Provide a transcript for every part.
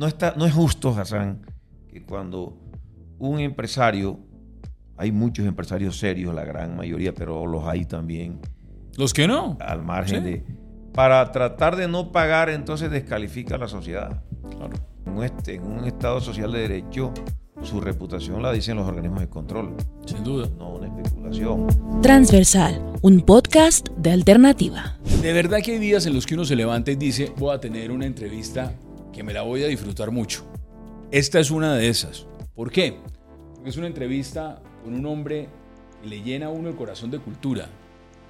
no, está, no es justo, Hassan, que cuando un empresario, hay muchos empresarios serios, la gran mayoría, pero los hay también. ¿Los que no? Al margen de... Para tratar de no pagar, entonces descalifica a la sociedad. Claro. En, este, en un Estado social de derecho, su reputación la dicen los organismos de control. Sin duda. No una especulación. Transversal, un podcast de alternativa. De verdad que hay días en los que uno se levanta y dice, voy a tener una entrevista que me la voy a disfrutar mucho. Esta es una de esas. ¿Por qué? Porque es una entrevista con un hombre que le llena a uno el corazón de cultura,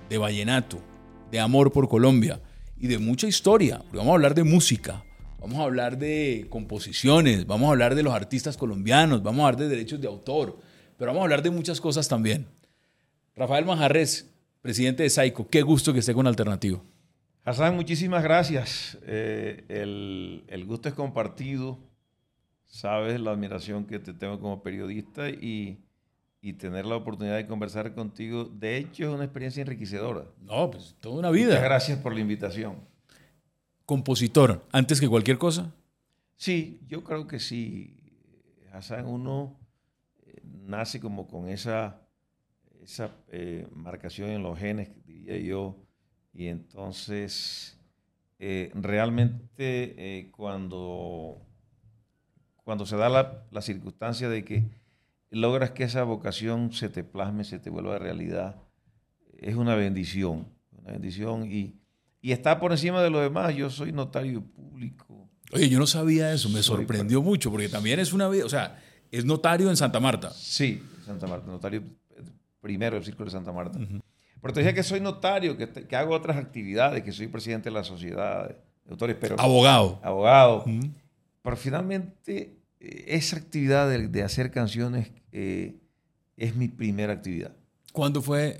de vallenato, de amor por Colombia y de mucha historia. vamos a hablar de música, Vamos a hablar de composiciones, vamos a hablar de los artistas colombianos, vamos a hablar de derechos de autor, pero vamos a hablar de muchas cosas también. Rafael Manjarres, presidente de Saico, qué gusto que esté con Alternativo. Hassan, muchísimas gracias. Eh, el, gusto es compartido. Sabes la admiración que te tengo como periodista y, y, tener la oportunidad de conversar contigo. De hecho, es una experiencia enriquecedora. No, pues toda una vida. Muchas gracias por la invitación compositor antes que cualquier cosa? Sí, yo creo que sí. Hassan, uno eh, nace como con esa, esa eh, marcación en los genes, diría yo, y entonces eh, realmente cuando, cuando se da la, la, circunstancia de que logras que esa vocación se te plasme, se te vuelva realidad, es una bendición, una bendición y y está por encima de lo demás. Yo soy notario público. Oye, yo no sabía eso, me sorprendió mucho, porque también es una vida, o sea, es notario en Santa Marta. Sí, Santa Marta, notario primero del Círculo de Santa Marta. Pero te dije que soy notario, que, que, hago otras actividades, que soy presidente de la sociedad de autores, pero... Abogado. Abogado. Pero finalmente, eh, esa actividad de, hacer canciones eh, es mi primera actividad. ¿Cuándo fue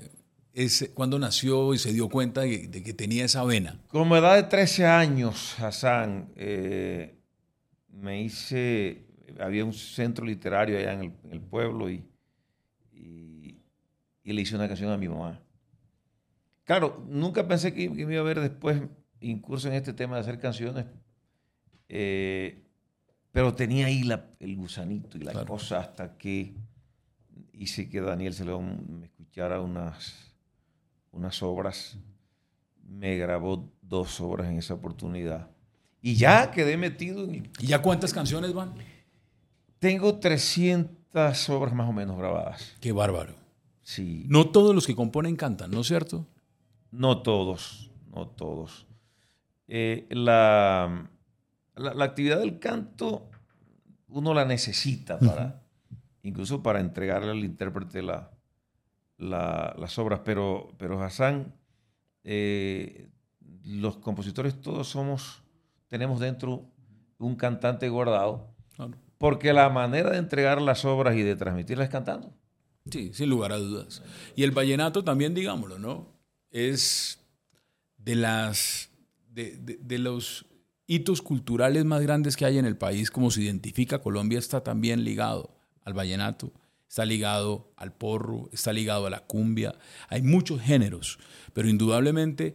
es cuando nació y se dio cuenta de, que tenía esa vena? Como edad de 13 años, Hassan, eh, me hice, había un centro literario allá en el, pueblo y, y, le hice una canción a mi mamá. Claro, nunca pensé que, me iba a ver después incurso en este tema de hacer canciones, eh, pero tenía ahí el gusanito y la cosa hasta que hice que Daniel León me escuchara unas unas obras, me grabó dos obras en esa oportunidad. Y ya quedé metido en... ¿Y ya cuántas canciones van? Tengo 300 obras más o menos grabadas. Qué bárbaro. Sí. No todos los que componen cantan, ¿no es cierto? No todos, no todos. Eh, la, la, actividad del canto uno la necesita para, incluso para entregarle al intérprete la, las obras, pero, pero Hassan, eh, los compositores todos somos, tenemos dentro un cantante guardado, porque la manera de entregar las obras y de transmitirlas es cantando. Sí, sin lugar a dudas. Y el vallenato también, digámoslo, ¿no? Es de las de, de, los hitos culturales más grandes que hay en el país, como se identifica Colombia, está también ligado al vallenato está ligado al porro, está ligado a la cumbia. Hay muchos géneros, pero indudablemente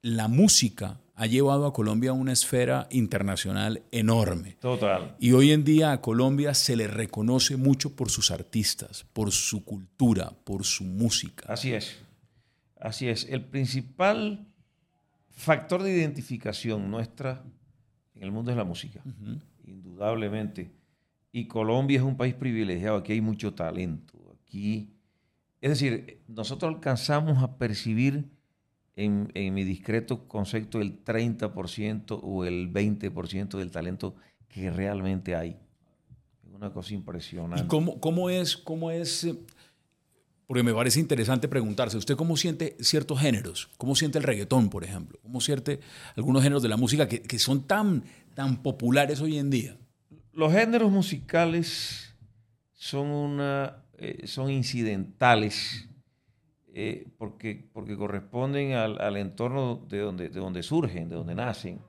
la música ha llevado a Colombia a una esfera internacional enorme. Total. Y hoy en día a Colombia se le reconoce mucho por sus artistas, por su cultura, por su música. Así es. Así es. El principal factor de identificación nuestra en el mundo es la música. Indudablemente. Y Colombia es un país privilegiado, aquí hay mucho talento. Aquí, es decir, nosotros alcanzamos a percibir en, mi discreto concepto el 30% o el 20% del talento que realmente hay. Es una cosa impresionante. ¿Y cómo, cómo es, cómo es, eh, porque me parece interesante preguntarse, ¿usted cómo siente ciertos géneros? ¿Cómo siente el reggaetón, por ejemplo? ¿Cómo siente algunos géneros de la música que, que son tan, tan populares hoy en día? Los géneros musicales son, una, eh, son incidentales eh, porque, porque corresponden al, entorno de donde, de donde surgen, de donde nacen,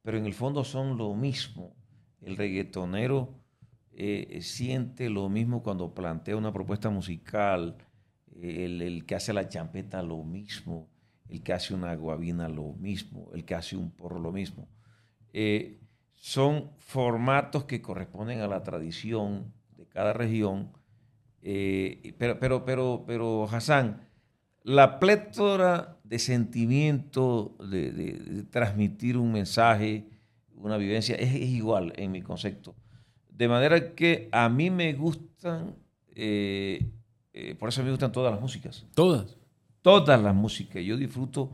pero en el fondo son lo mismo. El reggaetonero eh, siente lo mismo cuando plantea una propuesta musical, el, que hace la champeta lo mismo, el que hace una guabina lo mismo, el que hace un porro lo mismo son formatos que corresponden a la tradición de cada región. Eh, pero, pero, pero, pero, Hassan, la plétora de sentimiento de, transmitir un mensaje, una vivencia, es, igual en mi concepto. De manera que a mí me gustan, eh, eh, por eso me gustan todas las músicas. Todas. Todas las músicas. Yo disfruto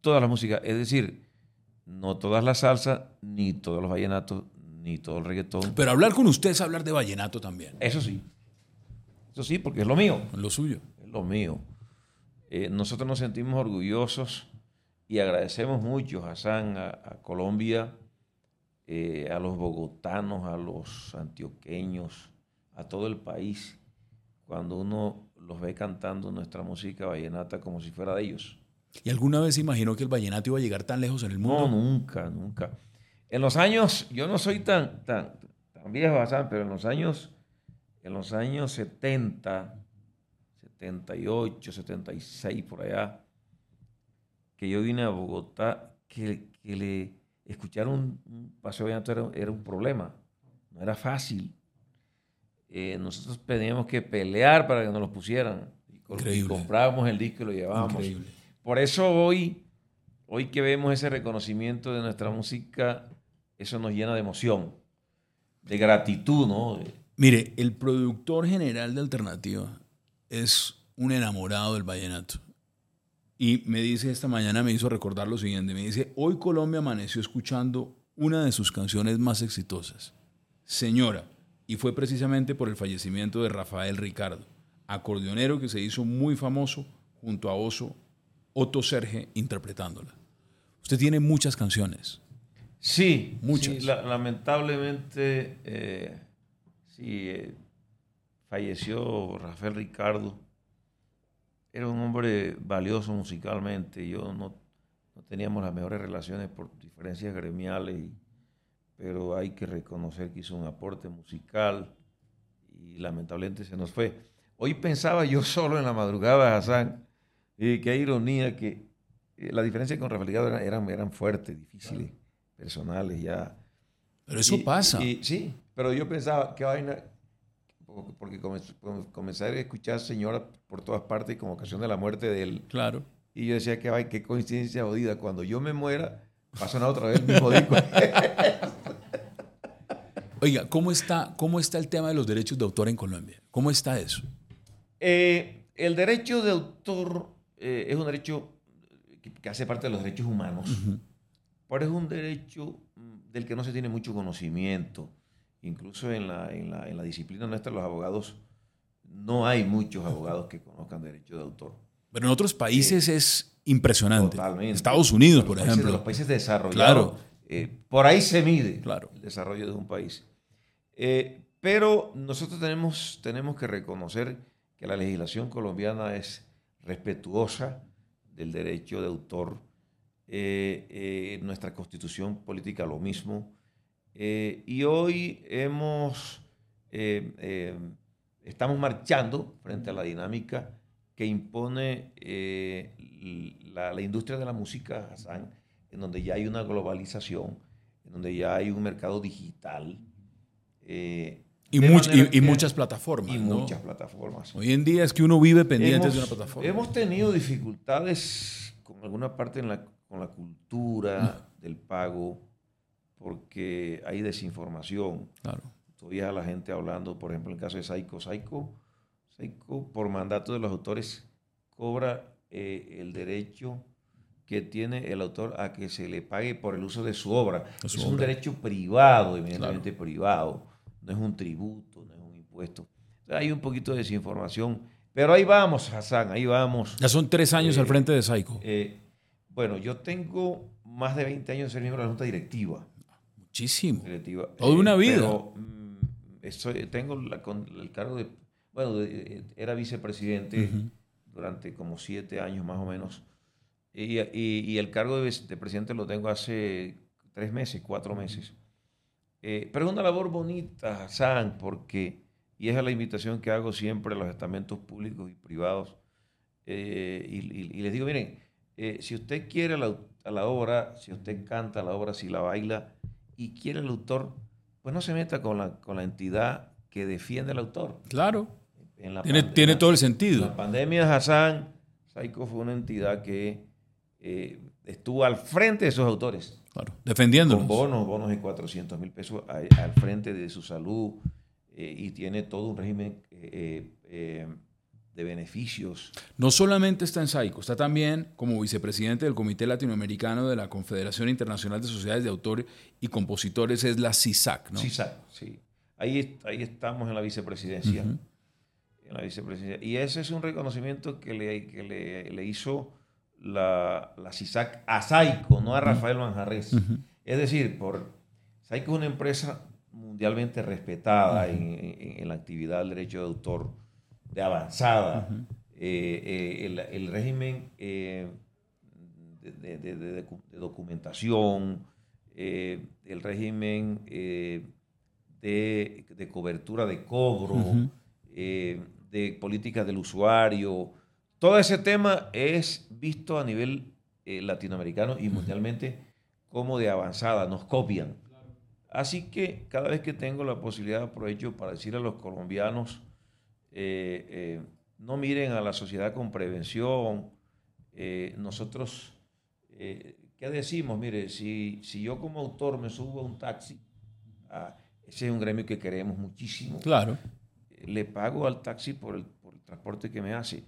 todas las músicas. Es decir, no todas las salsas, ni todos los vallenatos, ni todo el reggaetón. Pero hablar con usted es hablar de vallenato también. Eso sí. Eso sí, porque es lo mío. Lo suyo. Es lo mío. Eh, nosotros nos sentimos orgullosos y agradecemos mucho, Hassan, a, a Colombia, eh, a los bogotanos, a los antioqueños, a todo el país, cuando uno los ve cantando nuestra música vallenata como si fuera de ellos. ¿Y alguna vez imaginó que el vallenato iba a llegar tan lejos en el mundo? No, nunca, nunca. En los años, yo no soy tan, tan, tan viejo, Hassan, pero en los años, en los años 70, 78, 76, por allá, que yo vine a Bogotá, que, le escuchar un, paseo vallenato era, era, un problema, no era fácil. Eh, nosotros teníamos que pelear para que nos lo pusieran. Y, comprábamos el disco y lo llevábamos. Increíble. Por eso hoy, hoy que vemos ese reconocimiento de nuestra música, eso nos llena de emoción, de gratitud, ¿no? Mire, el productor general de Alternativa es un enamorado del vallenato. Y me dice esta mañana, me hizo recordar lo siguiente, me dice, hoy Colombia amaneció escuchando una de sus canciones más exitosas, Señora, y fue precisamente por el fallecimiento de Rafael Ricardo, acordeonero que se hizo muy famoso junto a Oso, Otto Serge interpretándola. Usted tiene muchas canciones. Sí, muchas. lamentablemente, eh, sí, eh, falleció Rafael Ricardo era un hombre valioso musicalmente. Yo no, teníamos las mejores relaciones por diferencias gremiales, pero hay que reconocer que hizo un aporte musical y lamentablemente se nos fue. Hoy pensaba yo solo en la madrugada, Hassan, y qué ironía que eh, la diferencia con Rafael eran, eran, fuertes, difíciles, personales ya. Pero eso pasa. sí, pero yo pensaba, qué vaina, porque comencé a escuchar señora por todas partes con ocasión de la muerte de él. Claro. Y yo decía que, ay, qué coincidencia jodida. Cuando yo me muera, va a sonar otra vez el mismo disco. Oiga, ¿cómo está, ¿cómo está el tema de los derechos de autor en Colombia? ¿Cómo está eso? Eh, el derecho de autor eh, es un derecho que, hace parte de los derechos humanos, pero es un derecho mm, del que no se tiene mucho conocimiento. Incluso en la, en la, en la disciplina nuestra, los abogados, no hay muchos abogados que conozcan derecho de autor. Pero en otros países es impresionante. Totalmente. Estados Unidos, por ejemplo. De los países desarrollados. Claro. Eh, por ahí se mide claro. el desarrollo de un país. Eh, pero nosotros tenemos, tenemos que reconocer que la legislación colombiana es respetuosa del derecho de autor. Eh, nuestra constitución política lo mismo. Eh, y hoy hemos, eh, eh, estamos marchando frente a la dinámica que impone la, la, industria de la música, Hassan, en donde ya hay una globalización, en donde ya hay un mercado digital. y, y, muchas plataformas. Y muchas plataformas. Hoy en día es que uno vive pendiente de una plataforma. Hemos tenido dificultades con alguna parte en la, con la cultura del pago porque hay desinformación. Claro. Todavía la gente hablando, por ejemplo, en el caso de Saico. Saico, por mandato de los autores, cobra eh, el derecho que tiene el autor a que se le pague por el uso de su obra. es un derecho privado, evidentemente privado. No es un tributo, no es un impuesto. hay un poquito de desinformación. Pero ahí vamos, Hassan, ahí vamos. Ya son tres años al eh, frente de Saico. Eh, bueno, yo tengo más de 20 años de ser miembro de la Junta Directiva. Muchísimo. Toda una vida. Pero, mm, tengo el cargo de, bueno, era vicepresidente durante como siete años más o menos. Y, el cargo de, presidente lo tengo hace tres meses, cuatro meses. Eh, pero es una labor bonita, San, porque, y esa es la invitación que hago siempre a los estamentos públicos y privados. Eh, y, les digo, miren, eh, si usted quiere la, a la obra, si usted canta la obra, si la baila, y quiere el autor, pues no se meta con la, con la entidad que defiende al autor. Claro. En la Tiene, pandemia- tiene todo el en sentido. la pandemia, Hassan, Saico fue una entidad que eh, estuvo al frente de sus autores, Claro. con Defendiéndolos. bonos, bonos de 400 mil pesos al frente de su salud eh, y tiene todo un régimen eh, de beneficios. No solamente está en Saico, está también como vicepresidente del Comité Latinoamericano de la Confederación Internacional de Sociedades de Autores y Compositores, es la CISAC, ¿no? Sa- sí. Ahí, ahí estamos en la vicepresidencia. En la vicepresidencia. Y ese es un reconocimiento que le, que le, le hizo la, la CISAC a Saico, no a Rafael Manjarres. Es decir, por Saico es una empresa mundialmente respetada en, en- en la actividad del derecho de autor, de avanzada. Eh, eh, el, el régimen eh, de, de- de- de docu- de documentación, eh, el régimen eh, de, de cobertura de cobro, eh, de políticas del usuario. Todo ese tema es visto a nivel eh, latinoamericano y mundialmente como de avanzada, nos copian. Así que cada vez que tengo la posibilidad aprovecho para decir a los colombianos, eh, eh, no miren a la sociedad con prevención. Eh, nosotros, ¿qué decimos? Mire, si, si yo como autor me subo a un taxi, ah, ese es un gremio que queremos muchísimo Claro. le pago al taxi por el, por el transporte que me hace.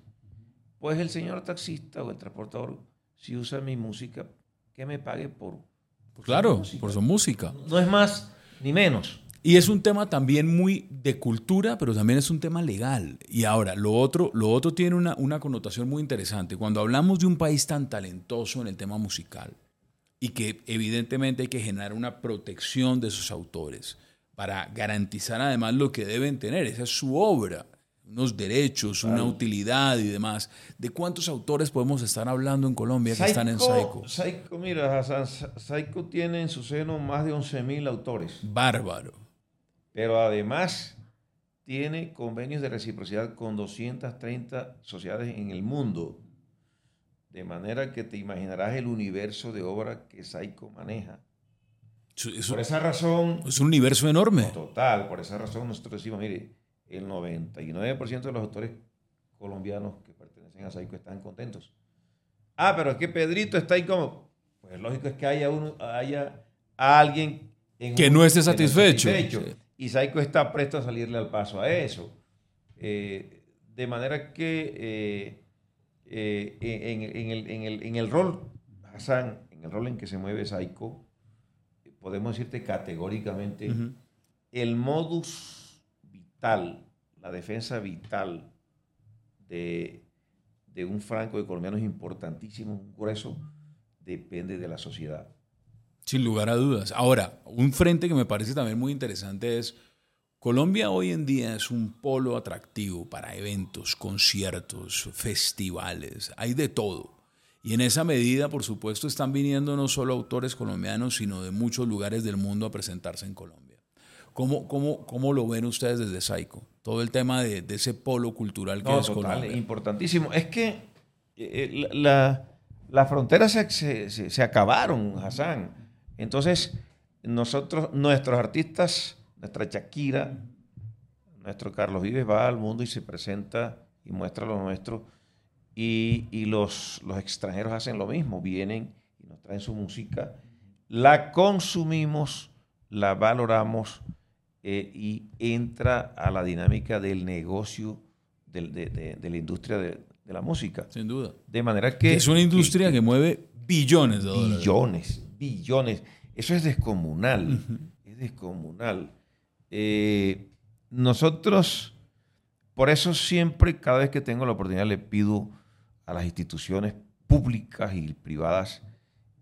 Pues el señor taxista o el transportador, si usa mi música, que me pague por... por su Claro, música. por su música. No es más ni menos. Y es un tema también muy de cultura, pero también es un tema legal. Y ahora, lo otro, lo otro tiene una, una connotación muy interesante. Cuando hablamos de un país tan talentoso en el tema musical y que evidentemente hay que generar una protección de sus autores para garantizar además lo que deben tener, esa es su obra, unos derechos, una utilidad y demás. ¿De cuántos autores podemos estar hablando en Colombia que están en Saico? Saico, mira, Saico tiene en su seno más de 11.000 autores, Bárbaro. Pero además tiene convenios de reciprocidad con 230 sociedades en el mundo. De manera que te imaginarás el universo de obra que Saico maneja. Es, Por esa razón, es un universo enorme. total, por esa razón nosotros decimos, mire, el 99% de los autores colombianos que pertenecen a Saico están contentos. Ah, pero es que Pedrito está incómodo. Pues lógico es que haya, uno, haya alguien en Que un- no esté satisfecho. satisfecho. Y Saico está presto a salirle al paso a eso. Eh, de manera que eh, eh, en, en el, en el- en el rol, Hassan, en el rol en que se mueve Saico, podemos decirte categóricamente, el modus vital, la defensa vital de, de un franco de colombiano es importantísimo, un grueso, depende de la sociedad. Sin lugar a dudas. Ahora, un frente que me parece también muy interesante es, Colombia hoy en día es un polo atractivo para eventos, conciertos, festivales, hay de todo. Y en esa medida, por supuesto, están viniendo no solo autores colombianos, sino de muchos lugares del mundo a presentarse en Colombia. ¿Cómo, cómo, cómo lo ven ustedes desde Saico? Todo el tema de, de ese polo cultural que No, es total, Colombia. importantísimo. Es que eh, la, la- las fronteras se, se- se- se acabaron, Hassan. Entonces, nosotros, nuestros artistas, nuestra Shakira, nuestro Carlos Vives va al mundo y se presenta y muestra lo nuestro. Y, y los, los extranjeros hacen lo mismo, vienen y nos traen su música, la consumimos, la valoramos eh, y entra a la dinámica del negocio del- de, de- de la industria de, de la música. Sin duda. De manera que... es una industria que, mueve billones de dólares. Billones, billones. Eso es descomunal. Es descomunal. Eh, nosotros, por eso siempre, cada vez que tengo la oportunidad, le pido a las instituciones públicas y privadas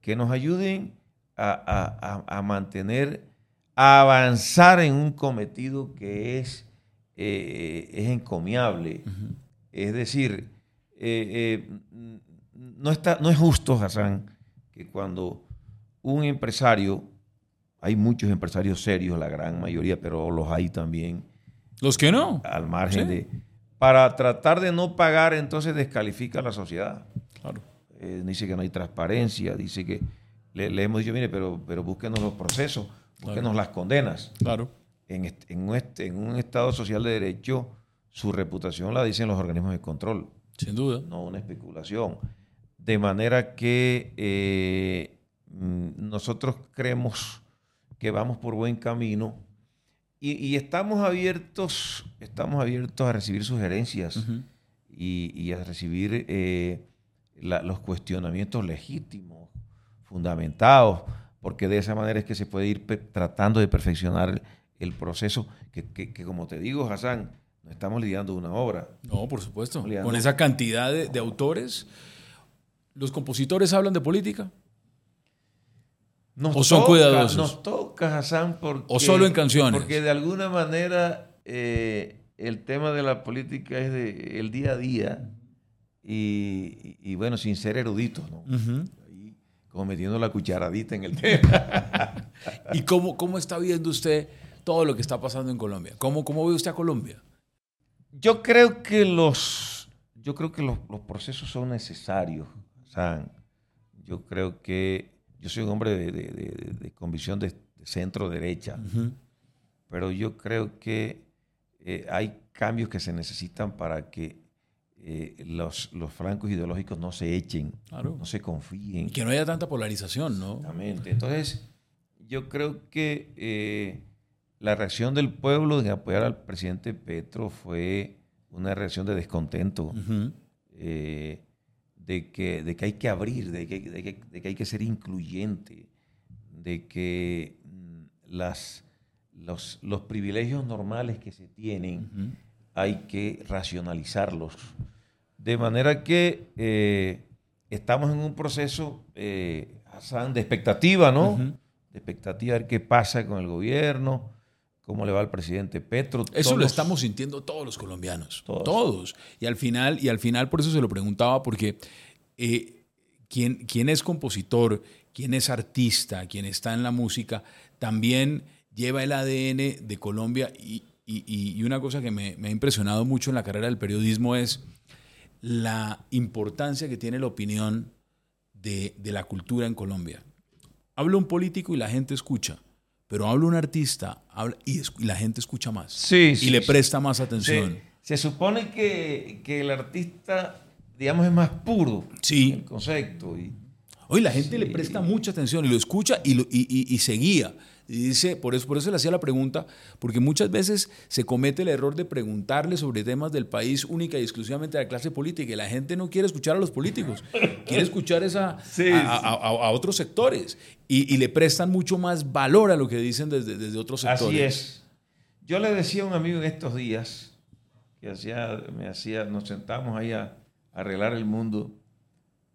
que nos ayuden a, a- a- a mantener, a avanzar en un cometido que es, eh, es encomiable. Es decir, eh, no, está, no es justo, Hassan, que cuando un empresario, hay muchos empresarios serios, la gran mayoría, pero los hay también Los que no. al margen Sí. de... Para tratar de no pagar, entonces descalifica a la sociedad. Claro. Eh, dice que no hay transparencia, dice que le, le hemos dicho, mire, pero, pero búsquenos los procesos. porque Claro. nos las condenas. Claro. En, un est- en un Estado social de derecho, su reputación la dicen los organismos de control, Sin duda. no una especulación. De manera que eh, nosotros creemos que vamos por buen camino y, y estamos abiertos, estamos abiertos a recibir sugerencias y, y a recibir eh, la- los cuestionamientos legítimos, fundamentados, porque de esa manera es que se puede ir tratando de perfeccionar el, proceso, que, que- que como te digo, Hassan, no estamos lidiando una obra. No, por supuesto. Con esa cantidad de, de autores, ¿los compositores hablan de política? Nos ¿O son toca- cuidadosos? Nos toca, Hassan, porque... ¿O solo en canciones? Porque de alguna manera eh, el tema de la política es de, el día a día y, y- y bueno, sin ser eruditos, ¿no? Como metiendo la cucharadita en el tema. ¿Y cómo, cómo está viendo usted todo lo que está pasando en Colombia? ¿Cómo, cómo ve usted a Colombia? Yo creo que los, yo creo que los, los procesos son necesarios. Hassan. yo creo que yo soy un hombre de, de- de- de convicción de, centro derecha, Ujú. pero yo creo que eh, hay cambios que se necesitan para que eh, los, los francos ideológicos no se echen, Claro. no se confíen. Y que no haya tanta polarización, ¿no? Exactamente. Entonces, yo creo que eh, la reacción del pueblo en apoyar al presidente Petro fue una reacción de descontento, de, que, de que hay que abrir, de que, de que- de que hay que ser incluyente, de que mm, las, los, los privilegios normales que se tienen hay que racionalizarlos. De manera que eh, estamos en un proceso, eh, Hassan, de expectativa, ¿no? De expectativa de ver qué pasa con el gobierno, cómo le va al presidente Petro. Eso lo estamos sintiendo todos los colombianos. Todos. Todos. Y al final, y al final por eso se lo preguntaba, porque eh, quien, quien es compositor, quien es artista, quien está en la música, también lleva el ADN de Colombia. Y, y- y- una cosa que me, me ha impresionado mucho en la carrera del periodismo es la importancia que tiene la opinión de, de la cultura en Colombia. Habla un político y la gente escucha, pero habla un artista habla- y, la gente escucha más Sí, y sí, le sí. presta más atención. Se, se supone que, que el artista, digamos, es más puro Sí. el concepto. Y, Hoy la gente le presta mucha atención y lo escucha y, lo- y- y- y se guía. Y dice, por eso, por eso le hacía la pregunta, porque muchas veces se comete el error de preguntarle sobre temas del país única y exclusivamente a la clase política y la gente no quiere escuchar a los políticos, quiere escuchar esa, Sí, a, a- a- a otros sectores y, y le prestan mucho más valor a lo que dicen desde, desde otros sectores. Así es. Yo le decía a un amigo en estos días, que hacía, me hacía, nos sentamos ahí a arreglar el mundo,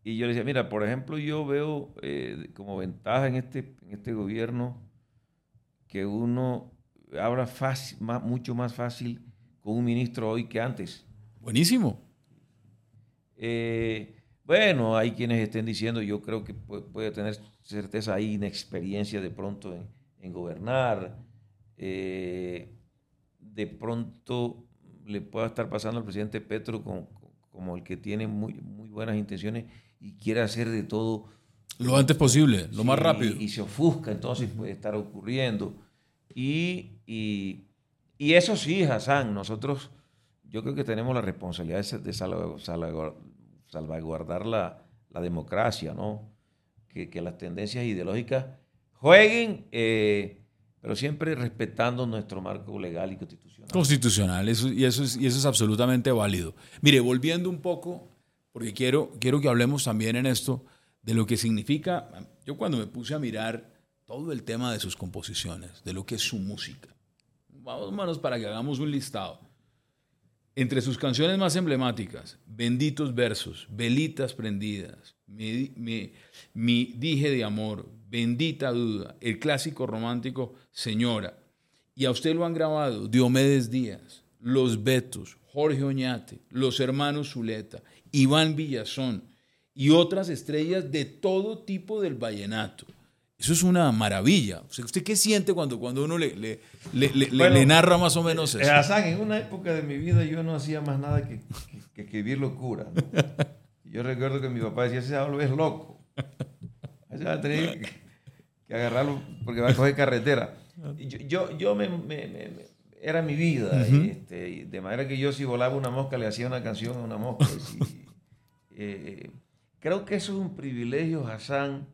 y yo le decía, mira, por ejemplo, yo veo eh, como ventaja en este, en este gobierno que uno habla fácil, más, mucho más fácil con un ministro hoy que antes. Buenísimo. Eh, bueno, hay quienes estén diciendo, yo creo que pu- puede tener certeza ahí, inexperiencia de pronto en, en gobernar. Eh, de pronto le pueda estar pasando al presidente Petro con- como el que tiene muy, muy buenas intenciones y quiere hacer de todo Lo antes posible, lo más rápido. Y se ofusca, entonces puede estar ocurriendo. Y, y- y eso sí, Hassan, nosotros, yo creo que tenemos la responsabilidad de, de salvagu- salvagu- salvaguardar la, la democracia, ¿no? Que, que las tendencias ideológicas jueguen, eh, pero siempre respetando nuestro marco legal y constitucional. Constitucional, eso, y, eso es, y eso es absolutamente válido. Mire, volviendo un poco, porque quiero, quiero que hablemos también en esto de lo que significa, yo cuando me puse a mirar todo el tema de sus composiciones, de lo que es su música, vamos manos para que hagamos un listado. Entre sus canciones más emblemáticas, Benditos Versos, Velitas Prendidas, Mi, mi- Mi Dije de Amor, Bendita Duda, el clásico romántico Señora, y a usted lo han grabado Diomedes Díaz, Los Betos, Jorge Oñate, Los Hermanos Zuleta, Iván Villazón y otras estrellas de todo tipo del vallenato. Eso es una maravilla. O sea, ¿Usted qué siente cuando, cuando uno le, le- le- le- le- Bueno, le narra más o menos Eh, eso? Hassan, en una época de mi vida yo no hacía más nada que, que- que escribir locura. ¿no? Yo recuerdo que mi papá decía, ese diablo es loco. Ese va a tener que, que agarrarlo porque va a coger carretera. Yo, yo, yo me, me, me, era mi vida, y, este, de manera que yo si volaba una mosca le hacía una canción a una mosca. Eh, creo que eso es un privilegio, Hassan,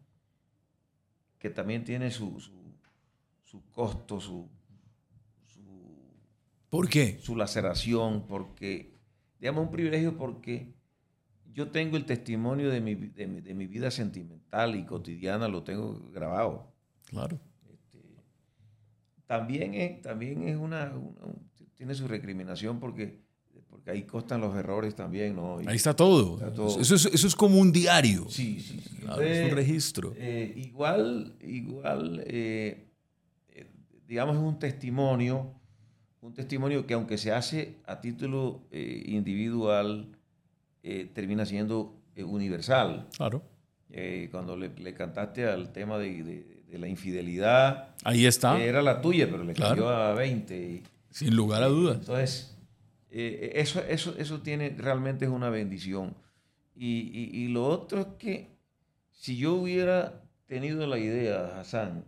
que también tiene su, su, su costo, su, su, ¿Por qué? Su laceración, porque, digamos, un privilegio porque yo tengo el testimonio de mi, de mi, de mi vida sentimental y cotidiana, lo tengo grabado. Claro también es, también es una, tiene su recriminación porque, porque ahí costan los errores también, ¿no? ahí está todo. Eso, es, eso, es, como un diario. Sí, sí. es un registro. Eh, igual, igual, eh, eh, digamos, es un testimonio, un testimonio que aunque se hace a título individual, termina siendo universal. Claro. cuando le, le, cantaste al tema de de la infidelidad. Ahí está. Era la tuya, pero le cayó a 20. Sin lugar a dudas. Entonces, eh, eso, eso, eso tiene, realmente es una bendición. Y, y, lo otro es que si yo hubiera tenido la idea, Hassan,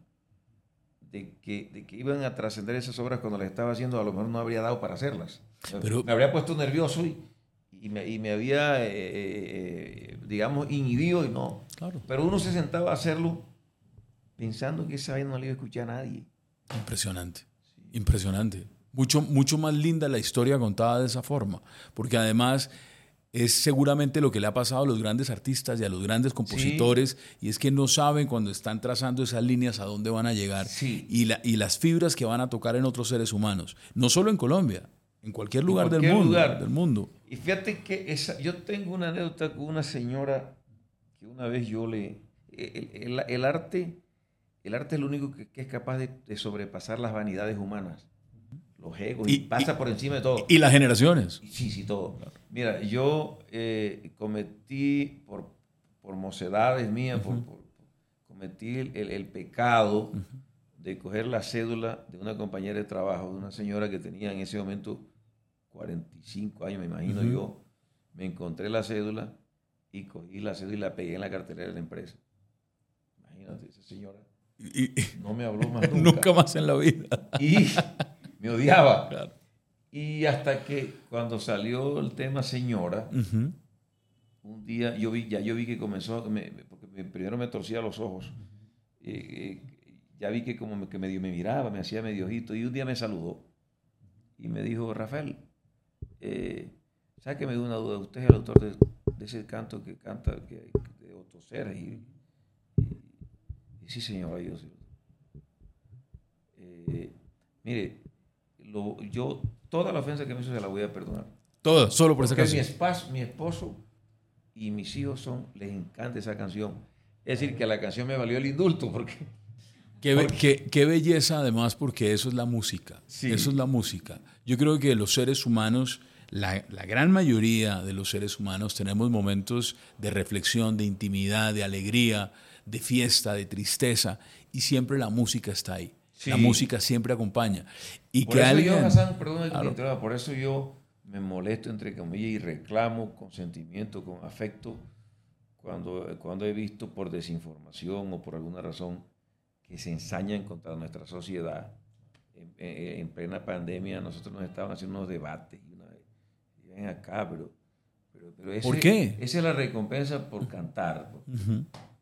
de que, de que iban a trascender esas obras cuando las estaba haciendo, a lo mejor no habría dado para hacerlas. Pero, me habría puesto nervioso y, y, me, y me, había, eh, eh, digamos, inhibido y no. Claro. Pero uno se sentaba a hacerlo pensando que esa vaina no le iba a escuchar a nadie. Impresionante, impresionante. Mucho, mucho más linda la historia contada de esa forma, porque además es seguramente lo que le ha pasado a los grandes artistas y a los grandes compositores, y es que no saben cuando están trazando esas líneas a dónde van a llegar y, la, y las fibras que van a tocar en otros seres humanos, no solo en Colombia, en cualquier lugar, del, mundo, del mundo. Y fíjate que esa, yo tengo una anécdota con una señora que una vez yo le... el arte el arte es lo único que, es capaz de, sobrepasar las vanidades humanas, los egos, y, pasa por encima de todo. Y las generaciones. Sí, sí, todo. Mira, yo eh, cometí por, por mocedades mías, cometí el, pecado de coger la cédula de una compañera de trabajo, de una señora que tenía en ese momento 45 años, me imagino yo. Me encontré la cédula y cogí la cédula y la pegué en la cartera de la empresa. Imagínate, esa señora y, no me habló más nunca. más en la vida. Y me odiaba. Y hasta que cuando salió el tema señora, un día yo vi, ya yo vi que comenzó, porque primero me torcía los ojos, eh, ya vi que como que medio me miraba, me hacía medio ojito, y un día me saludó y me dijo, Rafael, eh, ¿sabe que me dio una duda? Usted es el autor de, ese canto que canta que, de Otto y sí, señora, yo eh, mire, yo toda la ofensa que me hizo se la voy a perdonar. Toda, solo por esa canción. Mi esposo, mi esposo y mis hijos son, les encanta esa canción. Es decir, que la canción me valió el indulto porque... Qué, qué, belleza además porque eso es la música. Eso es la música. Yo creo que los seres humanos, la, la, gran mayoría de los seres humanos tenemos momentos de reflexión, de intimidad, de alegría, de fiesta, de tristeza, y siempre la música está ahí. La música siempre acompaña. Y por que eso alguien, yo, por eso yo me molesto entre comillas y reclamo con sentimiento, con afecto, cuando, cuando he visto por desinformación o por alguna razón que se ensañan contra nuestra sociedad. En, plena pandemia nosotros nos estaban haciendo unos debates pero, pero, ¿Por qué? Esa es la recompensa por cantar.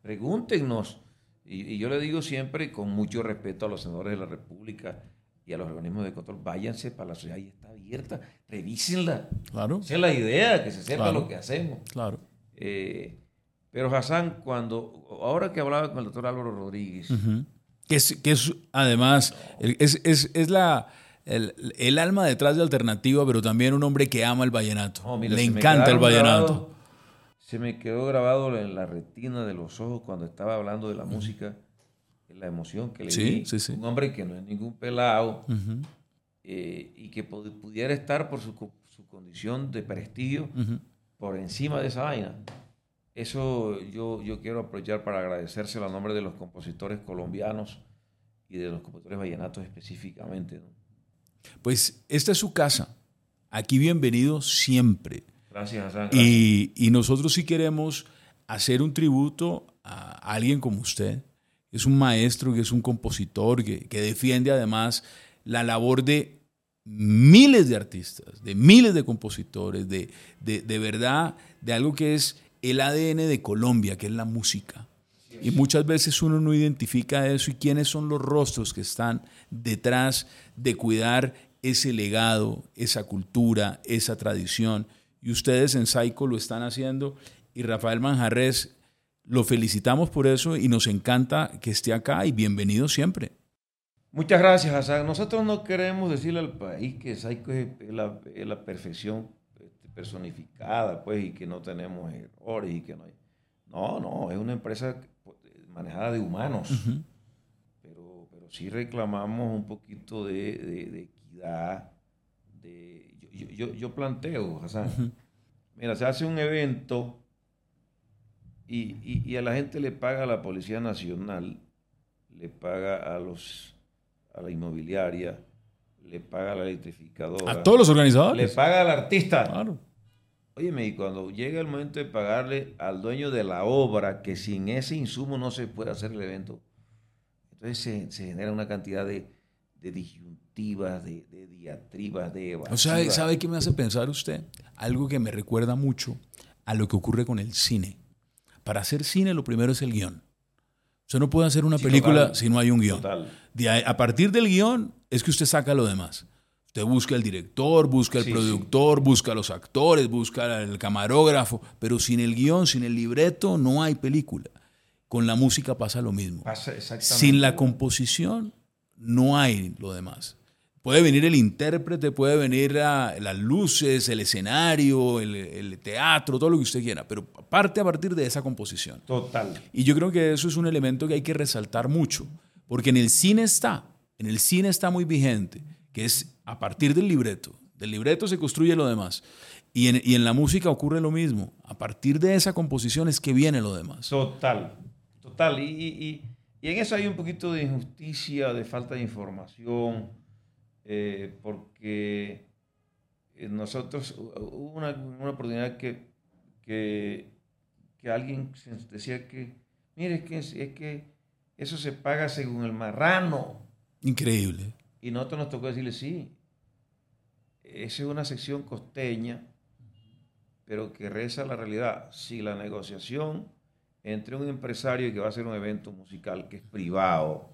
Pregúntenos. Y, yo le digo siempre, con mucho respeto a los senadores de la República y a los organismos de control, váyanse para la sociedad y está abierta, revísenla. Claro. Esa es la idea, que se sepa lo que hacemos. Claro. Eh, pero Hassan, cuando, ahora que hablaba con el doctor Álvaro Rodríguez, que, es, que es además, es, es, es la, el, el, alma detrás de Alternativa, pero también un hombre que ama el vallenato. Le encanta el vallenato se me quedó grabado en la retina de los ojos cuando estaba hablando de la música, la emoción que le di. Un hombre que no es ningún pelado eh, y que pudiera estar por su, condición de prestigio por encima de esa vaina. Eso yo, yo quiero aprovechar para agradecérselo a nombre de los compositores colombianos y de los compositores vallenatos específicamente. Pues esta es su casa. Aquí bienvenido siempre. Gracias, Y, nosotros sí queremos hacer un tributo a alguien como usted, es un maestro, que es un compositor, que, que defiende además la labor de miles de artistas, de miles de compositores, de, de, de, verdad, de algo que es el ADN de Colombia, que es la música. Y muchas veces uno no identifica eso y quiénes son los rostros que están detrás de cuidar ese legado, esa cultura, esa tradición. Y ustedes en Saico lo están haciendo y Rafael Manjarres lo felicitamos por eso y nos encanta que esté acá y bienvenido siempre. Muchas gracias, Hassan. Nosotros no queremos decirle al país que Saico es la, perfección este, personificada, pues, y que no tenemos errores y que no hay. No, no, es una empresa manejada de humanos. Uh -huh. pero, pero sí reclamamos un poquito de, de, de equidad. De, yo, yo, yo, planteo, Hassan. Uh -huh. Mira, se hace un evento y, y, y, a la gente le paga a la Policía Nacional, le paga a los a la inmobiliaria, le paga a la electrificadora. A todos los organizadores. Le paga al artista. Claro. Óyeme, y cuando llega el momento de pagarle al dueño de la obra, que sin ese insumo no se puede hacer el evento, entonces se, se genera una cantidad de, de disyuntivas, de, de, diatribas, de evasivas. O sea, ¿sabe qué me hace pensar usted? Algo que me recuerda mucho a lo que ocurre con el cine. Para hacer cine lo primero es el guion. Usted no puede hacer una sí, película total, si no hay un guion. De a partir del guion es que usted saca lo demás. Usted busca el director, busca el sí, productor, sí. busca los actores, busca el camarógrafo, pero sin el guion, sin el libreto, no hay película. Con la música pasa lo mismo. Pasa sin la composición, no hay lo demás. Puede venir el intérprete, puede venir las luces, el escenario, el, el, teatro, todo lo que usted quiera, pero parte a partir de esa composición. Total. Y yo creo que eso es un elemento que hay que resaltar mucho, porque en el cine está, en el cine está muy vigente, que es a partir del libreto. Del libreto se construye lo demás. Y en, y en la música ocurre lo mismo. A partir de esa composición es que viene lo demás. Total, total. Y, y, y en eso hay un poquito de injusticia, de falta de información eh, porque nosotros hubo una, una oportunidad que, que, que, alguien decía que, mire, es que, es que eso se paga según el marrano. Increíble. Y nosotros nos tocó decirle, sí, esa es una sección costeña, pero que reza la realidad. Si la negociación entre un empresario que va a hacer un evento musical que es privado,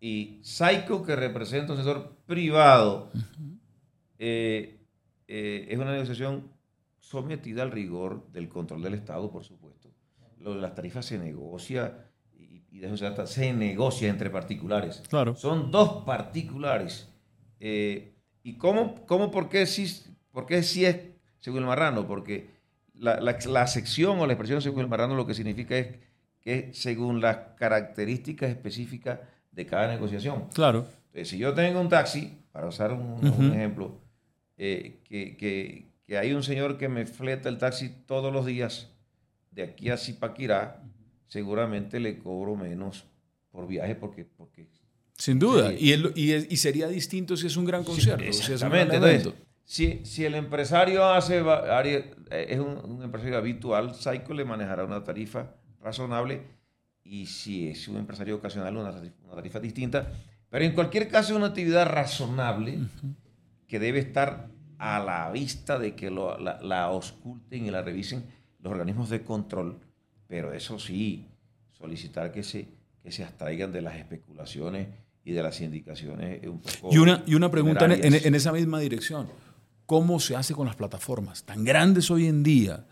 y Psycho, que representa un sector privado, eh, eh, es una negociación sometida al rigor del control del Estado, por supuesto. Lo de las tarifas se negocia y, de eso se trata, se negocia entre particulares. Claro. Son dos particulares. Eh, ¿Y cómo, cómo, por qué sí, por qué sí es según el marrano? Porque la, la, la sección o la expresión según el marrano lo que significa es que según las características específicas de cada negociación. Claro. Entonces, si yo tengo un taxi, para usar un, uh -huh. un ejemplo, eh, que, que, que, hay un señor que me fleta el taxi todos los días de aquí a Zipaquirá, seguramente le cobro menos por viaje porque... porque Sin duda. Y, el, y, y, sería distinto si es un gran concierto. Exactamente. Si es Entonces, si, si, el empresario hace, es un, un empresario habitual, Psycho le manejará una tarifa razonable y si es un empresario ocasional, una tarifa, una tarifa distinta. Pero en cualquier caso es una actividad razonable uh -huh. que debe estar a la vista de que lo, la, la, ausculten y la revisen los organismos de control. Pero eso sí, solicitar que se, que se abstraigan de las especulaciones y de las indicaciones un poco Y una, y una pregunta en, en, esa misma dirección. ¿Cómo se hace con las plataformas tan grandes hoy en día?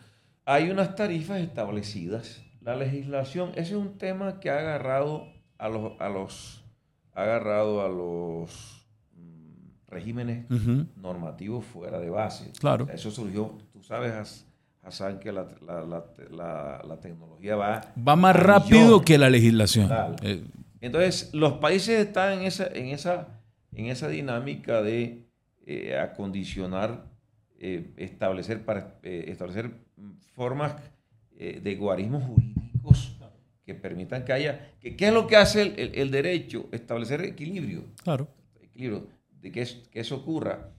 Hay unas tarifas establecidas la legislación, ese es un tema que ha agarrado a los, a los, ha agarrado a los mm, regímenes uh -huh. normativos fuera de base. Claro. Eso surgió, tú sabes, Hassan, que la, la, la, la, tecnología va... Va más rápido millón. que la legislación. Eh. Entonces, los países están en esa, en esa, en esa dinámica de eh, acondicionar, eh, establecer, para, establecer formas de guarismos jurídicos que permitan que haya... Que, ¿Qué es lo que hace el, el, el, derecho? Establecer equilibrio. Claro. Equilibrio, de que, es, que eso ocurra.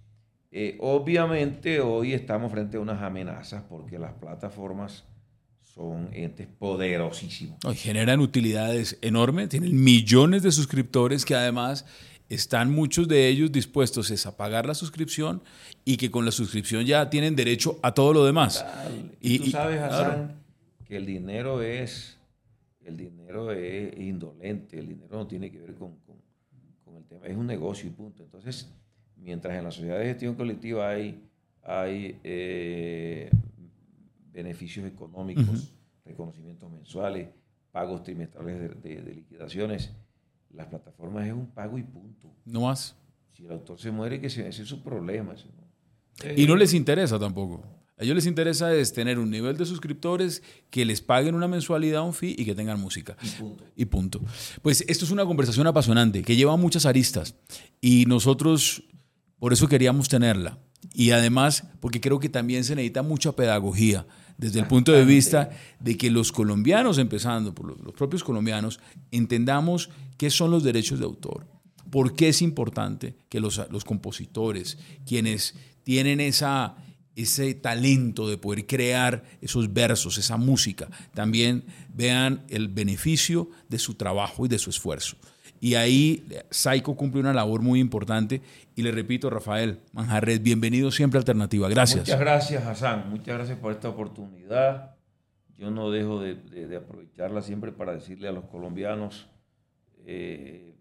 Eh, obviamente hoy estamos frente a unas amenazas porque las plataformas son entes poderosísimos. generan utilidades enormes, tienen millones de suscriptores que además están muchos de ellos dispuestos a pagar la suscripción y que con la suscripción ya tienen derecho a todo lo demás. Y, tú sabes, Hassan, que el dinero es el dinero es indolente, el dinero no tiene que ver con, el tema, es un negocio y punto. Entonces, mientras en la sociedad de gestión colectiva hay, hay eh, beneficios económicos, reconocimientos mensuales, pagos trimestrales de, liquidaciones, las plataformas es un pago y punto. No más. Si el autor se muere, que ese, es su problema. y no les interesa tampoco. A ellos les interesa es tener un nivel de suscriptores que les paguen una mensualidad, un fee y que tengan música. Y punto. Y punto. Pues esto es una conversación apasionante que lleva muchas aristas y nosotros por eso queríamos tenerla. Y además porque creo que también se necesita mucha pedagogía desde el punto de vista de que los colombianos, empezando por los propios colombianos, entendamos qué son los derechos de autor. ¿Por qué es importante que los, los compositores, quienes tienen esa ese talento de poder crear esos versos, esa música, también vean el beneficio de su trabajo y de su esfuerzo. Y ahí Saiko cumple una labor muy importante. Y le repito, Rafael Manjarres, bienvenido siempre a Alternativa. Gracias. Muchas gracias, Hassan. Muchas gracias por esta oportunidad. Yo no dejo de, aprovecharla siempre para decirle a los colombianos, eh,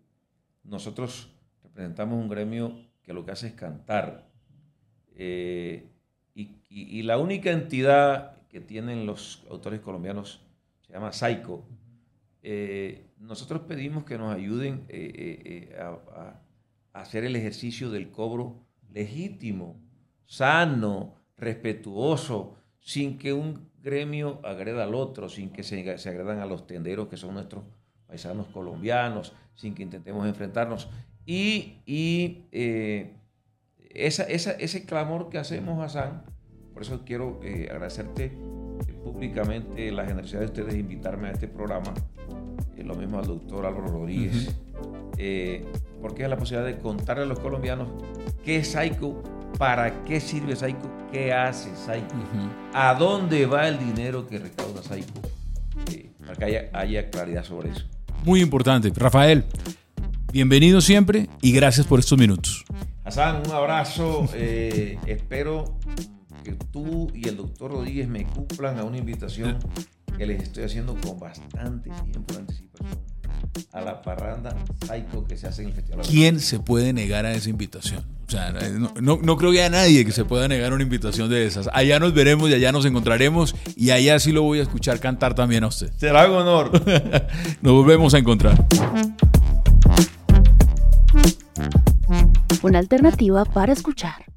nosotros representamos un gremio que lo que hace es cantar. Eh, y, la única entidad que tienen los autores colombianos se llama Saico. Eh, nosotros pedimos que nos ayuden eh, eh, a, hacer el ejercicio del cobro legítimo, sano, respetuoso, sin que un gremio agreda al otro, sin que se, se agredan a los tenderos que son nuestros paisanos colombianos, sin que intentemos enfrentarnos. Y, ese clamor que hacemos, Hassan, por eso quiero agradecerte públicamente la generosidad de ustedes de invitarme a este programa, eh, lo mismo al doctor Álvaro Rodríguez, porque es la posibilidad de contarle a los colombianos qué es Saico, para qué sirve Saico, qué hace Saico, a dónde va el dinero que recauda Saico, para que haya, haya claridad sobre eso. Muy importante. Rafael, bienvenido siempre y gracias por estos minutos. Hassan, un abrazo. Eh, espero que tú y el doctor Rodríguez me cumplan a una invitación que les estoy haciendo con bastante tiempo de a la parranda Psycho que se hace en el Festival. ¿Quién se puede negar a esa invitación? O sea, no, no, creo que haya nadie que se pueda negar a una invitación de esas. Allá nos veremos y allá nos encontraremos y allá sí lo voy a escuchar cantar también a usted. Será un honor. nos volvemos a encontrar. Una alternativa para escuchar.